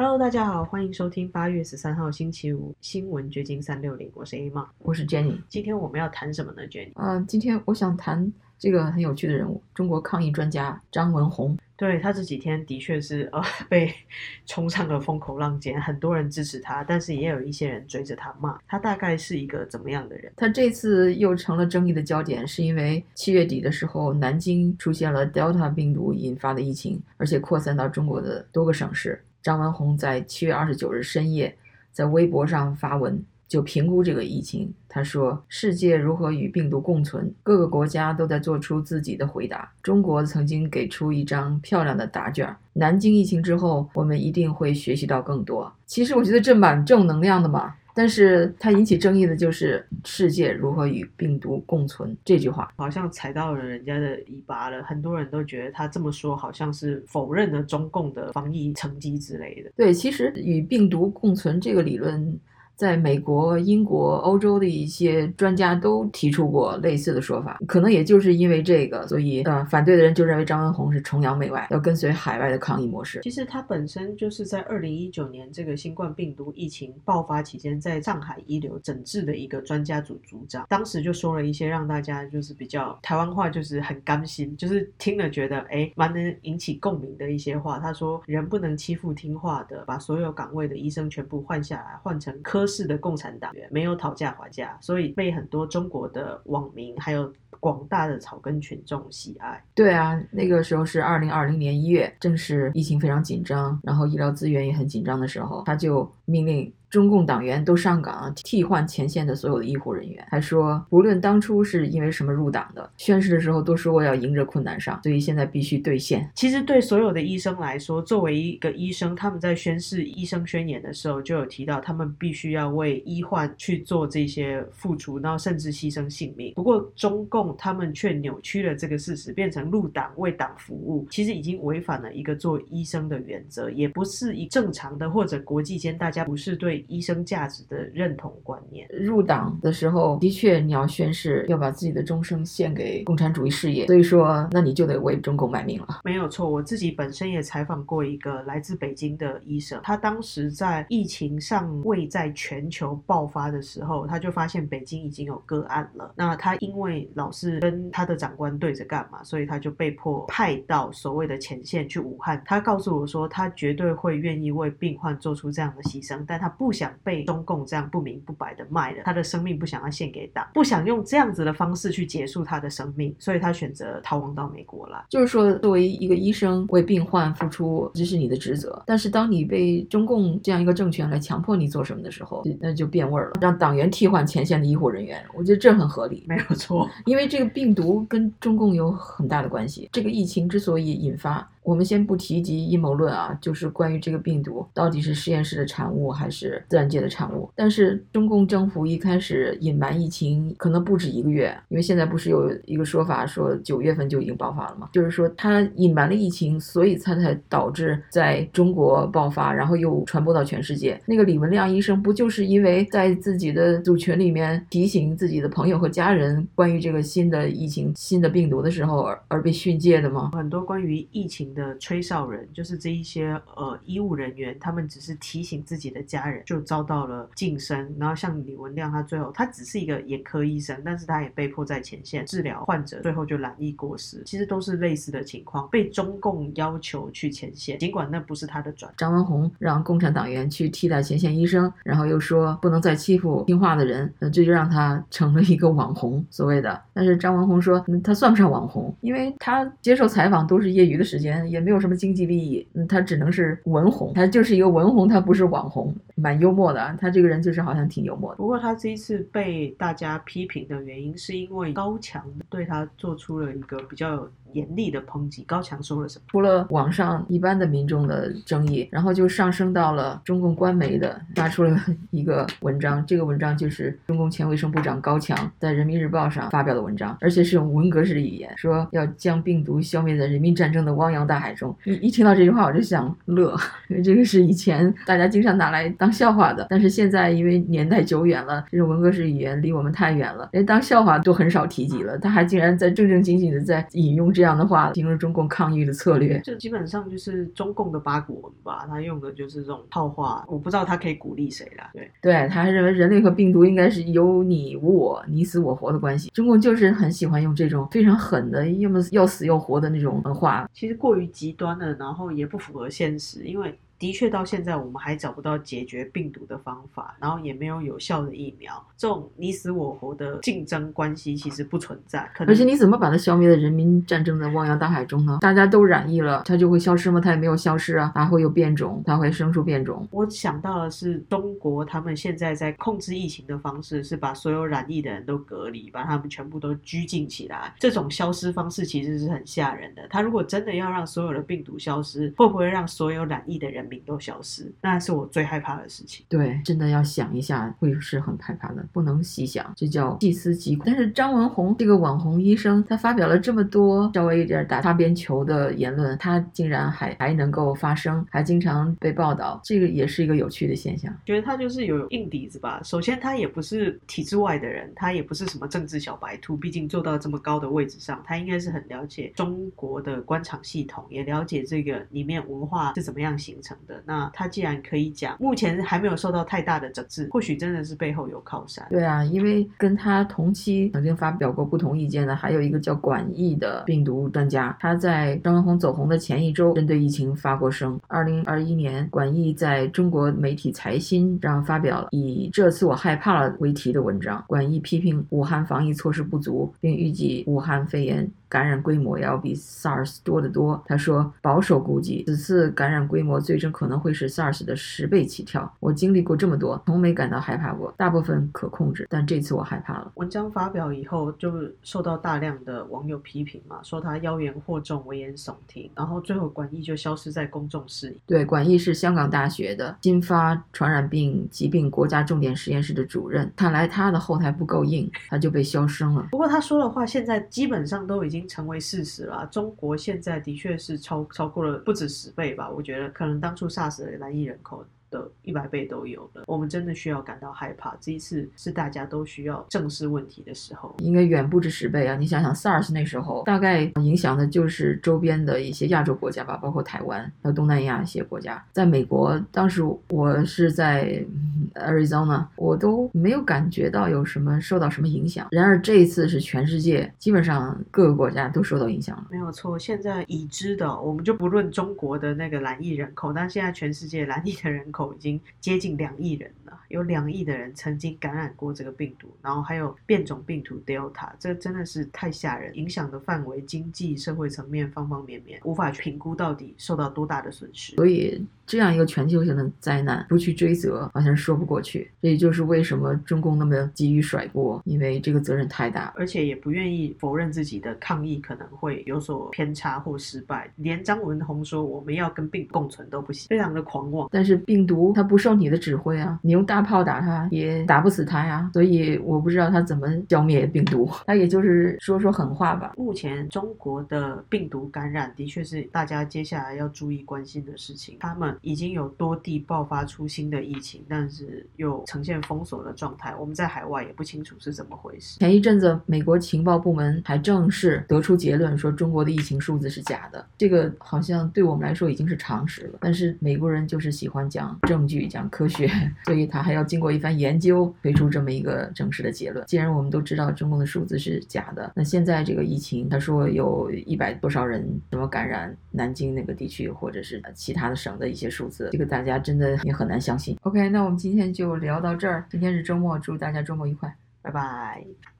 Hello，大家好，欢迎收听八月十三号星期五新闻掘金三六零，我是 A 妈，我是 Jenny。今天我们要谈什么呢？Jenny？呃，今天我想谈这个很有趣的人物——中国抗疫专家张文宏。对他这几天的确是呃 被冲上了风口浪尖，很多人支持他，但是也有一些人追着他骂。他大概是一个怎么样的人？他这次又成了争议的焦点，是因为七月底的时候，南京出现了 Delta 病毒引发的疫情，而且扩散到中国的多个省市。张文宏在七月二十九日深夜在微博上发文，就评估这个疫情。他说：“世界如何与病毒共存？各个国家都在做出自己的回答。中国曾经给出一张漂亮的答卷。南京疫情之后，我们一定会学习到更多。其实我觉得这蛮正能量的嘛。”但是它引起争议的就是世界如何与病毒共存这句话，好像踩到了人家的尾巴了。很多人都觉得他这么说好像是否认了中共的防疫成绩之类的。对，其实与病毒共存这个理论。在美国、英国、欧洲的一些专家都提出过类似的说法，可能也就是因为这个，所以呃，反对的人就认为张文宏是崇洋媚外，要跟随海外的抗疫模式。其实他本身就是在二零一九年这个新冠病毒疫情爆发期间，在上海一流整治的一个专家组组长，当时就说了一些让大家就是比较台湾话，就是很甘心，就是听了觉得哎，蛮能引起共鸣的一些话。他说：“人不能欺负听话的，把所有岗位的医生全部换下来，换成科。”是的，共产党员没有讨价还价，所以被很多中国的网民还有广大的草根群众喜爱。对啊，那个时候是二零二零年一月，正是疫情非常紧张，然后医疗资源也很紧张的时候，他就命令。中共党员都上岗替换前线的所有的医护人员，还说无论当初是因为什么入党的，宣誓的时候都说过要迎着困难上，所以现在必须兑现。其实对所有的医生来说，作为一个医生，他们在宣誓医生宣言的时候就有提到，他们必须要为医患去做这些付出，然后甚至牺牲性命。不过中共他们却扭曲了这个事实，变成入党为党服务，其实已经违反了一个做医生的原则，也不是一正常的或者国际间大家不是对。医生价值的认同观念。入党的时候，的确你要宣誓要把自己的终生献给共产主义事业，所以说那你就得为中共卖命了。没有错，我自己本身也采访过一个来自北京的医生，他当时在疫情尚未在全球爆发的时候，他就发现北京已经有个案了。那他因为老是跟他的长官对着干嘛，所以他就被迫派到所谓的前线去武汉。他告诉我说，他绝对会愿意为病患做出这样的牺牲，但他不。不想被中共这样不明不白的卖了，他的生命不想要献给党，不想用这样子的方式去结束他的生命，所以他选择逃亡到美国来。就是说，作为一个医生为病患付出，这是你的职责。但是当你被中共这样一个政权来强迫你做什么的时候，那就变味儿了。让党员替换前线的医护人员，我觉得这很合理，没有错。因为这个病毒跟中共有很大的关系。这个疫情之所以引发。我们先不提及阴谋论啊，就是关于这个病毒到底是实验室的产物还是自然界的产物。但是中共政府一开始隐瞒疫情可能不止一个月，因为现在不是有一个说法说九月份就已经爆发了吗？就是说他隐瞒了疫情，所以他才导致在中国爆发，然后又传播到全世界。那个李文亮医生不就是因为在自己的组群里面提醒自己的朋友和家人关于这个新的疫情、新的病毒的时候而而被训诫的吗？很多关于疫情。的吹哨人就是这一些呃医务人员，他们只是提醒自己的家人，就遭到了晋升。然后像李文亮，他最后他只是一个眼科医生，但是他也被迫在前线治疗患者，最后就染疫过世。其实都是类似的情况，被中共要求去前线，尽管那不是他的转。张文宏让共产党员去替代前线医生，然后又说不能再欺负听话的人，那这就让他成了一个网红，所谓的。但是张文宏说他算不上网红，因为他接受采访都是业余的时间。也没有什么经济利益，嗯，他只能是文红，他就是一个文红，他不是网红，蛮幽默的，他这个人就是好像挺幽默的。不过他这一次被大家批评的原因，是因为高强对他做出了一个比较。严厉的抨击，高强说了什么？除了网上一般的民众的争议，然后就上升到了中共官媒的发出了一个文章。这个文章就是中共前卫生部长高强在人民日报上发表的文章，而且是用文革式语言，说要将病毒消灭在人民战争的汪洋大海中。一一听到这句话，我就想乐，因 为这个是以前大家经常拿来当笑话的，但是现在因为年代久远了，这种文革式语言离我们太远了，连当笑话都很少提及了。他还竟然在正正经经的在引用。这样的话形容中共抗疫的策略。就基本上就是中共的八股文吧，他用的就是这种套话。我不知道他可以鼓励谁啦。对，对，他还认为人类和病毒应该是有你无我、你死我活的关系。中共就是很喜欢用这种非常狠的，要么要死要活的那种话。其实过于极端了，然后也不符合现实，因为。的确，到现在我们还找不到解决病毒的方法，然后也没有有效的疫苗。这种你死我活的竞争关系其实不存在。而且你怎么把它消灭的？人民战争在汪洋大海中呢？大家都染疫了，它就会消失吗？它也没有消失啊，它会有变种，它会生出变种。我想到的是，中国他们现在在控制疫情的方式是把所有染疫的人都隔离，把他们全部都拘禁起来。这种消失方式其实是很吓人的。他如果真的要让所有的病毒消失，会不会让所有染疫的人？都消失，那是我最害怕的事情。对，真的要想一下，会是很害怕的，不能细想，这叫细思极恐。但是张文宏这个网红医生，他发表了这么多稍微有点打擦边球的言论，他竟然还还能够发声，还经常被报道，这个也是一个有趣的现象。觉得他就是有硬底子吧。首先，他也不是体制外的人，他也不是什么政治小白兔，毕竟做到这么高的位置上，他应该是很了解中国的官场系统，也了解这个里面文化是怎么样形成的。那他既然可以讲，目前还没有受到太大的整治，或许真的是背后有靠山。对啊，因为跟他同期曾经发表过不同意见的，还有一个叫管义的病毒专家，他在张文宏走红的前一周，针对疫情发过声。二零二一年，管义在中国媒体财新上发表了以“这次我害怕了”为题的文章，管义批评武汉防疫措施不足，并预计武汉肺炎。感染规模要比 SARS 多得多。他说，保守估计，此次感染规模最终可能会是 SARS 的十倍起跳。我经历过这么多，从没感到害怕过，大部分可控制，但这次我害怕了。文章发表以后，就受到大量的网友批评嘛，说他妖言惑众、危言耸听，然后最后管义就消失在公众视野。对，管义是香港大学的新发传染病疾病国家重点实验室的主任，看来他的后台不够硬，他就被消声了。不过他说的话，现在基本上都已经。已经成为事实了。中国现在的确是超超过了不止十倍吧？我觉得可能当初 SARS 的蓝亿人口。的一百倍都有了，我们真的需要感到害怕。这一次是大家都需要正视问题的时候，应该远不止十倍啊！你想想，SARS 那时候大概影响的就是周边的一些亚洲国家吧，包括台湾还有东南亚一些国家。在美国，当时我是在 Arizona，我都没有感觉到有什么受到什么影响。然而这一次是全世界基本上各个国家都受到影响了。没有错，现在已知的，我们就不论中国的那个蓝裔人口，但现在全世界蓝裔的人口。口已经接近两亿人了，有两亿的人曾经感染过这个病毒，然后还有变种病毒 Delta，这真的是太吓人，影响的范围、经济社会层面方方面面，无法去评估到底受到多大的损失。所以这样一个全球性的灾难，不去追责好像说不过去。这也就是为什么中共那么急于甩锅，因为这个责任太大，而且也不愿意否认自己的抗疫可能会有所偏差或失败。连张文宏说我们要跟病共存都不行，非常的狂妄。但是病。毒它不受你的指挥啊，你用大炮打它也打不死它呀，所以我不知道它怎么消灭病毒，它也就是说说狠话吧。目前中国的病毒感染的确是大家接下来要注意关心的事情。他们已经有多地爆发出新的疫情，但是又呈现封锁的状态，我们在海外也不清楚是怎么回事。前一阵子，美国情报部门还正式得出结论，说中国的疫情数字是假的，这个好像对我们来说已经是常识了。但是美国人就是喜欢讲。证据讲科学，所以他还要经过一番研究，推出这么一个正式的结论。既然我们都知道中共的数字是假的，那现在这个疫情，他说有一百多少人什么感染南京那个地区，或者是其他的省的一些数字，这个大家真的也很难相信。OK，那我们今天就聊到这儿。今天是周末，祝大家周末愉快，拜拜。